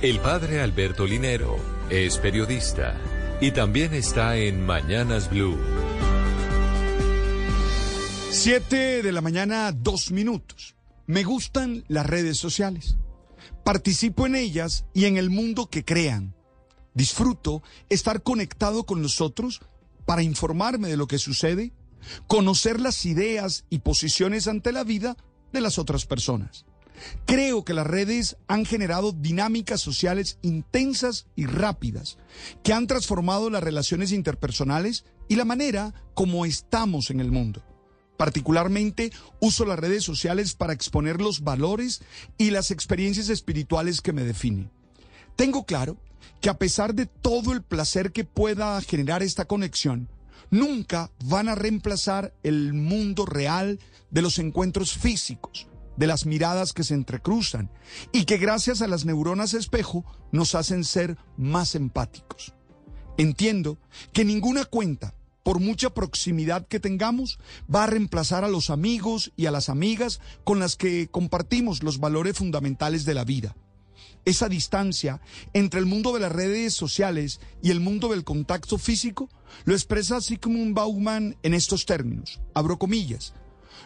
El padre Alberto Linero es periodista y también está en Mañanas Blue. Siete de la mañana, dos minutos. Me gustan las redes sociales. Participo en ellas y en el mundo que crean. Disfruto estar conectado con nosotros para informarme de lo que sucede, conocer las ideas y posiciones ante la vida de las otras personas. Creo que las redes han generado dinámicas sociales intensas y rápidas que han transformado las relaciones interpersonales y la manera como estamos en el mundo. Particularmente uso las redes sociales para exponer los valores y las experiencias espirituales que me definen. Tengo claro que a pesar de todo el placer que pueda generar esta conexión, nunca van a reemplazar el mundo real de los encuentros físicos, de las miradas que se entrecruzan y que gracias a las neuronas espejo nos hacen ser más empáticos. Entiendo que ninguna cuenta por mucha proximidad que tengamos, va a reemplazar a los amigos y a las amigas con las que compartimos los valores fundamentales de la vida. Esa distancia entre el mundo de las redes sociales y el mundo del contacto físico lo expresa Sigmund Bauman en estos términos, abro comillas.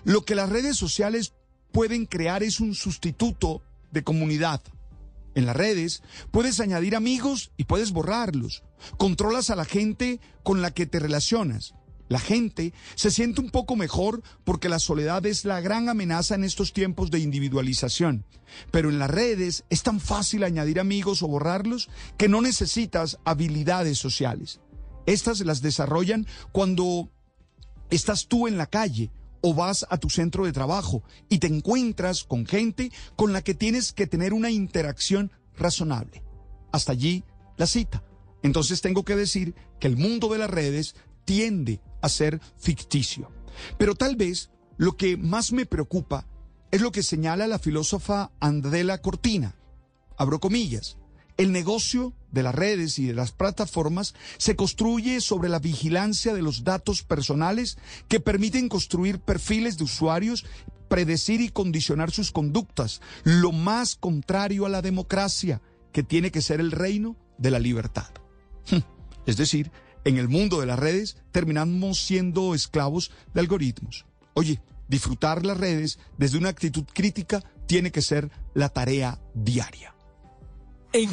Lo que las redes sociales pueden crear es un sustituto de comunidad, en las redes, puedes añadir amigos y puedes borrarlos. Controlas a la gente con la que te relacionas. La gente se siente un poco mejor porque la soledad es la gran amenaza en estos tiempos de individualización. Pero en las redes es tan fácil añadir amigos o borrarlos que no necesitas habilidades sociales. Estas las desarrollan cuando estás tú en la calle o vas a tu centro de trabajo y te encuentras con gente con la que tienes que tener una interacción razonable. Hasta allí la cita. Entonces tengo que decir que el mundo de las redes tiende a ser ficticio. Pero tal vez lo que más me preocupa es lo que señala la filósofa Andela Cortina. Abro comillas. El negocio de las redes y de las plataformas se construye sobre la vigilancia de los datos personales que permiten construir perfiles de usuarios, predecir y condicionar sus conductas, lo más contrario a la democracia, que tiene que ser el reino de la libertad. Es decir, en el mundo de las redes terminamos siendo esclavos de algoritmos. Oye, disfrutar las redes desde una actitud crítica tiene que ser la tarea diaria. En